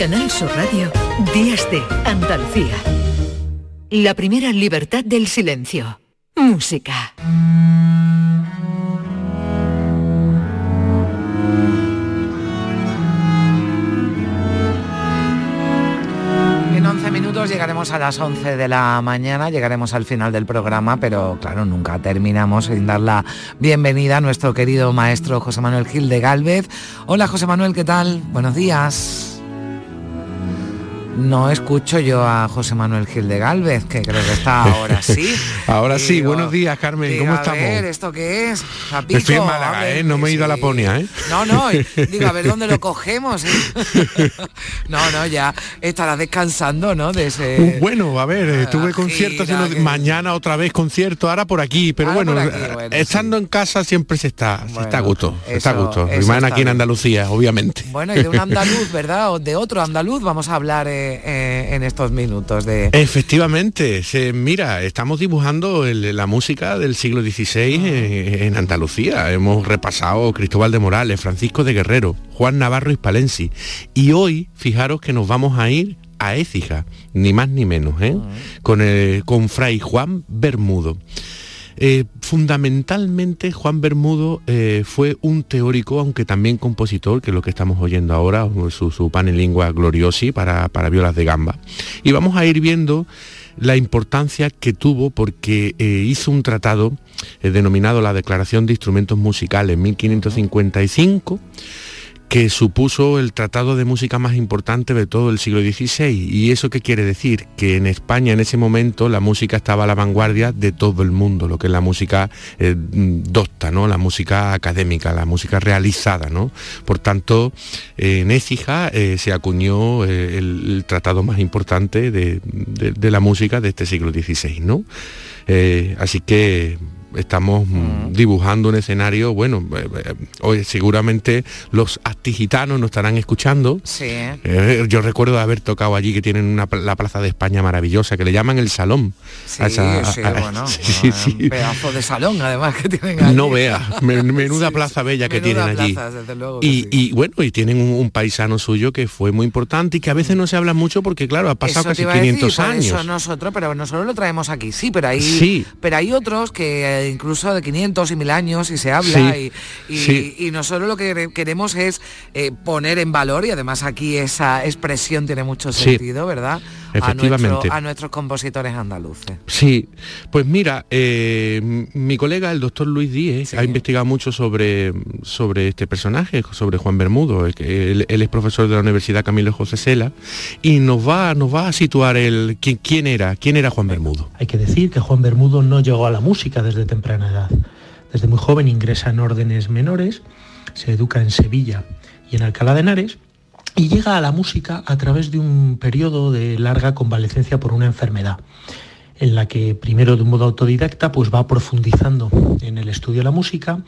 Canal Sur Radio, Días de Andalucía. La primera libertad del silencio. Música. En 11 minutos llegaremos a las 11 de la mañana, llegaremos al final del programa, pero claro, nunca terminamos sin dar la bienvenida a nuestro querido maestro José Manuel Gil de Galvez. Hola José Manuel, ¿qué tal? Buenos días. No escucho yo a José Manuel Gil de Galvez, que creo que está ahora sí. ahora sí, buenos días Carmen, ¿cómo estamos? A ver, ¿esto qué es? Estoy en Málaga, ¿eh? No me he ido a la Ponia, ¿eh? No, no, digo, a ver dónde lo cogemos. ¿eh? no, no, ya estarás descansando, ¿no? De ese... Uh, bueno, a ver, estuve conciertos, mañana otra vez concierto, ahora por aquí, pero bueno, estando en casa siempre se está, se está a gusto, está a gusto. Y aquí en Andalucía, obviamente. Bueno, y de un andaluz, ¿verdad? O de otro andaluz vamos a hablar eh, en estos minutos de... Efectivamente, se, mira, estamos dibujando la música del siglo XVI ah. en, Andalucía. Hemos repasado Cristóbal de Morales, Francisco de Guerrero, Juan Navarro Hispalensi. Y hoy, fijaros que nos vamos a ir a Écija, ni más ni menos, ¿eh? Ah. con, el, con Fray Juan Bermudo. Eh, fundamentalmente Juan Bermudo eh, fue un teórico, aunque también compositor, que es lo que estamos oyendo ahora, su, su panelingua gloriosi para, para violas de gamba. Y vamos a ir viendo la importancia que tuvo porque eh, hizo un tratado denominado la Declaración de Instrumentos Musicales en 1555 que supuso el tratado de música más importante de todo el siglo XVI. ¿Y eso qué quiere decir? Que en España en ese momento la música estaba a la vanguardia de todo el mundo, lo que es la música eh, docta, ¿no? la música académica, la música realizada. ¿no? Por tanto, en Écija eh, se acuñó eh, el, tratado más importante de, la música de este siglo XVI. ¿no? así que estamos mm, dibujando un escenario, bueno, eh, eh, hoy seguramente los actigitanos nos estarán escuchando. Sí. Eh, yo recuerdo haber tocado allí que tienen una, la Plaza de España maravillosa, que le llaman el Salón. Sí, sí, bueno, un pedazo de salón además que tienen allí. No vea, menuda plaza bella que tienen allí. y, bueno, y tienen un, paisano suyo que fue muy importante y que a veces no se habla mucho porque claro, ha pasado casi 500 años. Eso nosotros, pero nosotros lo traemos aquí, sí, pero hay, sí. pero hay otros que incluso de 500 y mil años y se habla y, nosotros lo que queremos es eh, poner en valor y además aquí esa expresión tiene mucho sentido, ¿verdad? Efectivamente. A, nuestros compositores andaluces. Sí, pues mira, eh, mi colega, el doctor Luis Díez, ha investigado mucho sobre, sobre este personaje, sobre Juan Bermudo. Él, él, es profesor de la Universidad Camilo José Sela y nos va, nos va a situar el quién, quién era, quién era Juan Bermudo. Hay que decir que Juan Bermudo no llegó a la música desde temprana edad. Desde muy joven ingresa en órdenes menores, se educa en Sevilla y en Alcalá de Henares y llega a la música a través de un periodo de larga convalecencia por una enfermedad en la que primero de un modo autodidacta pues va profundizando en el estudio de la música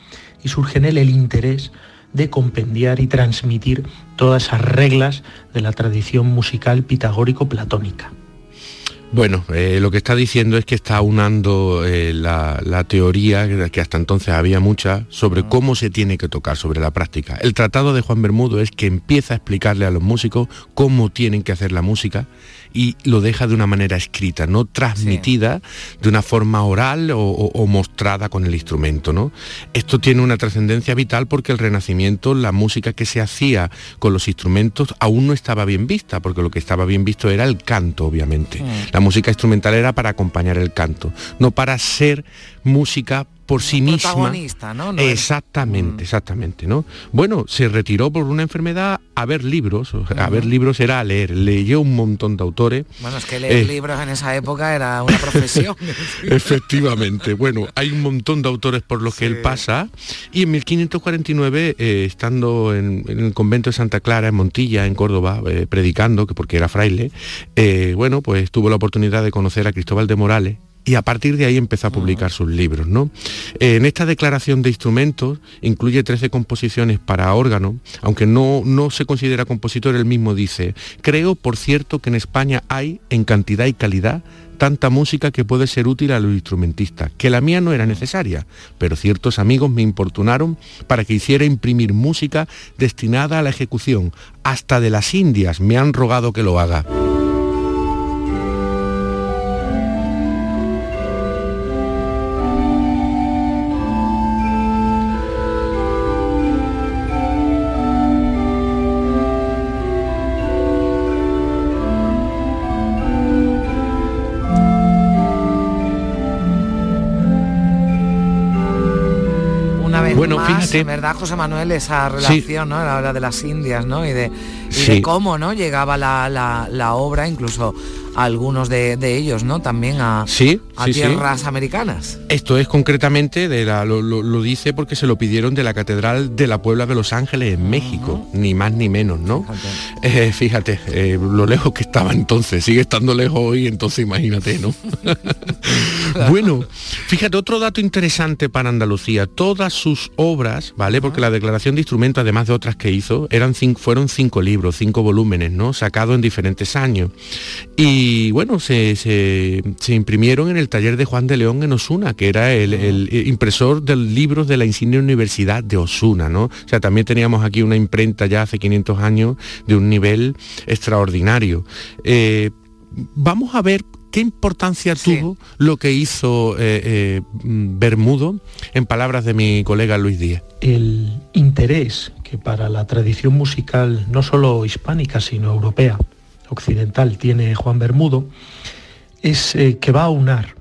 y surge en él el interés de compendiar y transmitir todas esas reglas de la tradición musical pitagórico-platónica. Bueno, eh, lo que está diciendo es que está unando eh, la, teoría, que hasta entonces había mucha, sobre ah. cómo se tiene que tocar, sobre la práctica. El tratado de Juan Bermudo es que empieza a explicarle a los músicos cómo tienen que hacer la música y lo deja de una manera escrita, no transmitida de una forma oral o, mostrada con el instrumento. ¿no? Esto tiene una trascendencia vital porque el Renacimiento, la música que se hacía con los instrumentos aún no estaba bien vista, porque lo que estaba bien visto era el canto, obviamente. Mm. La música instrumental era para acompañar el canto, no para ser música por sí misma. ¿no? exactamente, mm. exactamente, ¿no? Bueno, se retiró por una enfermedad a ver libros, a ver libros era leer, leyó un montón de autores. Bueno, es que leer eh, libros en esa época era una profesión. Efectivamente, bueno, hay un montón de autores por los que él pasa y en 1549, eh, estando en, el convento de Santa Clara, en Montilla, en Córdoba, eh, predicando, que porque era fraile, bueno, pues tuvo la oportunidad de conocer a Cristóbal de Morales, y a partir de ahí empezó a publicar sus libros. ¿no? En esta declaración de instrumentos incluye 13 composiciones para órgano, aunque no, no se considera compositor, él mismo dice, creo, por cierto, que en España hay, en cantidad y calidad, tanta música que puede ser útil a los instrumentistas, que la mía no era necesaria, pero ciertos amigos me importunaron para que hiciera imprimir música destinada a la ejecución. Hasta de las Indias me han rogado que lo haga. En verdad, José Manuel, esa relación, ¿no? La hora de las Indias, ¿no? Y de, cómo, ¿no? Llegaba la, la obra, incluso algunos de, ellos, ¿no? También a, a tierras americanas. Esto es concretamente, de la, lo, dice porque se lo pidieron de la Catedral de la Puebla de Los Ángeles en México, ni más ni menos, ¿no? Fíjate, eh, eh, lo lejos que estaba entonces, sigue estando lejos hoy, entonces imagínate, ¿no? Bueno, fíjate, otro dato interesante para Andalucía, todas sus obras, ¿vale? Porque la declaración de instrumento, además de otras que hizo, eran cinco, fueron cinco libros, cinco volúmenes, ¿no? Sacados en diferentes años. Y y bueno, se, imprimieron en el taller de Juan de León en Osuna, que era el, impresor de libros de la insignia Universidad de Osuna, ¿no? O sea, también teníamos aquí una imprenta ya hace 500 años de un nivel extraordinario. Eh, vamos a ver qué importancia tuvo lo que hizo eh, eh, Bermudo, en palabras de mi colega Luis Díaz. El interés que para la tradición musical, no solo hispánica, sino europea, occidental tiene Juan Bermudo es eh, que va a unar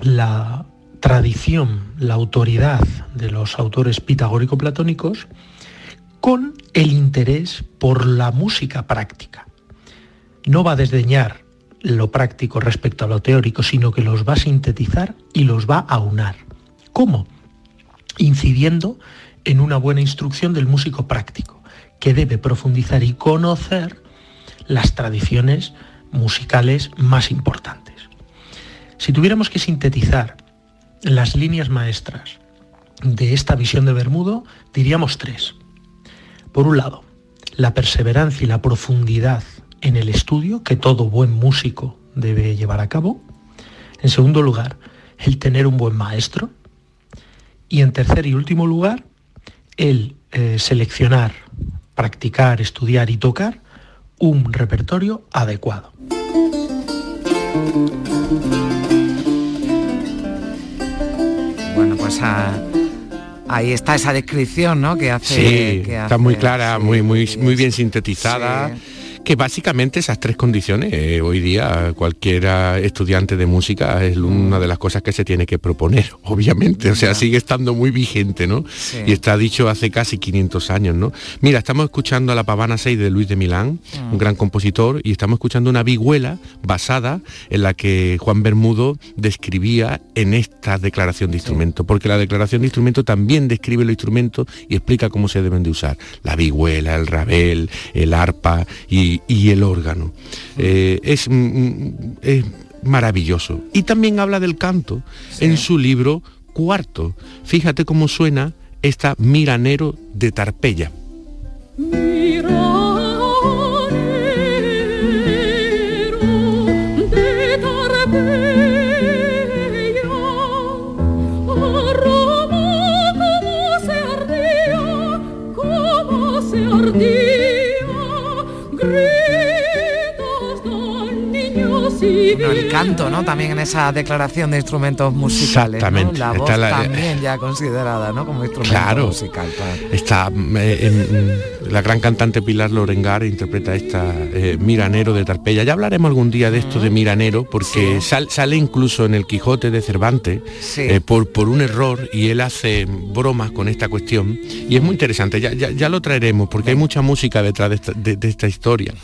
la tradición, la autoridad de los autores pitagórico-platónicos con el interés por la música práctica. No va a desdeñar lo práctico respecto a lo teórico, sino que los va a sintetizar y los va a unar. ¿Cómo? Incidiendo en una buena instrucción del músico práctico, que debe profundizar y conocer las tradiciones musicales más importantes. Si tuviéramos que sintetizar las líneas maestras de esta visión de Bermudo, diríamos tres. Por un lado, la perseverancia y la profundidad en el estudio que todo buen músico debe llevar a cabo. En segundo lugar, el tener un buen maestro. Y en tercer y último lugar, el eh, seleccionar, practicar, estudiar y tocar un repertorio adecuado. Bueno, pues ah, ahí está esa descripción, ¿no? Que hace. Sí, está muy clara, muy, muy, muy bien sintetizada que básicamente esas tres condiciones, eh, hoy día cualquier estudiante de música es una de las cosas que se tiene que proponer, obviamente, o sea, sigue estando muy vigente, ¿no? Y está dicho hace casi 500 años, ¿no? Mira, estamos escuchando a la Pavana 6 de Luis de Milán, un mm. gran compositor, y estamos escuchando una vihuela basada en la que Juan Bermudo describía en esta declaración de instrumento, porque la declaración de instrumento también describe los instrumentos y explica cómo se deben de usar, la vihuela, el rabel, el arpa y y, el órgano. Eh, es, mm, mm, es, maravilloso. Y también habla del canto en su libro cuarto. Fíjate cómo suena esta Miranero de Tarpeya. También en esa declaración de instrumentos musicales. Exactamente. La voz también ya considerada, ¿no? Como instrumento musical. Está eh, la gran cantante Pilar Lorengar interpreta esta eh, Miranero de Tarpeya. Ya hablaremos algún día de esto de Miranero, porque sale incluso en el Quijote de Cervantes eh, por, por un error y él hace bromas con esta cuestión. Y es muy interesante, ya, ya, lo traeremos, porque hay mucha música detrás de esta, historia.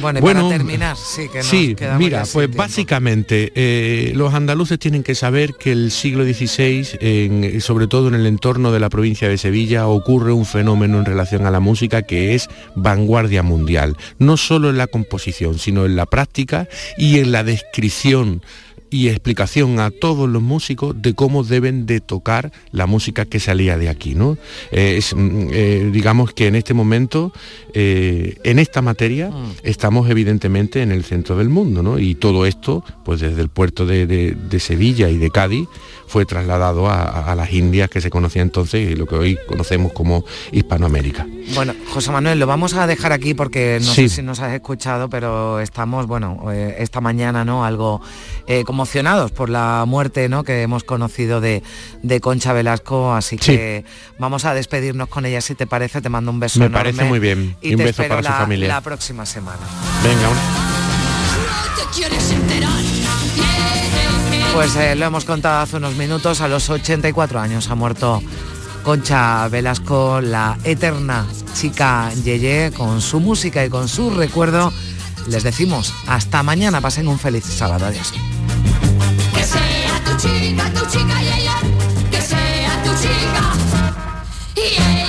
Bueno, para terminar, sí, que sí, mira, pues básicamente eh, los andaluces tienen que saber que el siglo XVI, sobre todo en el entorno de la provincia de Sevilla, ocurre un fenómeno en relación a la música que es vanguardia mundial, no solo en la composición, sino en la práctica y en la descripción y explicación a todos los músicos de cómo deben de tocar la música que salía de aquí. ¿no? Eh, mm, eh, digamos que en este momento, eh, en esta materia, mm. estamos evidentemente en el centro del mundo, ¿no? y todo esto, pues desde el puerto de Sevilla y de Cádiz, fue trasladado a, las Indias que se conocía entonces y lo que hoy conocemos como Hispanoamérica. Bueno, José Manuel, lo vamos a dejar aquí porque no sé si nos has escuchado, pero estamos, bueno, esta mañana, ¿no? Algo eh, conmocionados por la muerte, ¿no? Que hemos conocido de, Concha Velasco, así que vamos a despedirnos con ella, si te parece, te mando un beso Me parece muy bien. Y, un beso para su familia. La próxima semana. Venga, pues eh, lo hemos contado hace unos minutos, a los 84 años ha muerto Concha Velasco, la eterna chica Yeye, con su música y con su recuerdo. Les decimos hasta mañana, pasen un feliz sábado. Adiós chica, tu chica y ella, que sea tu chica. Y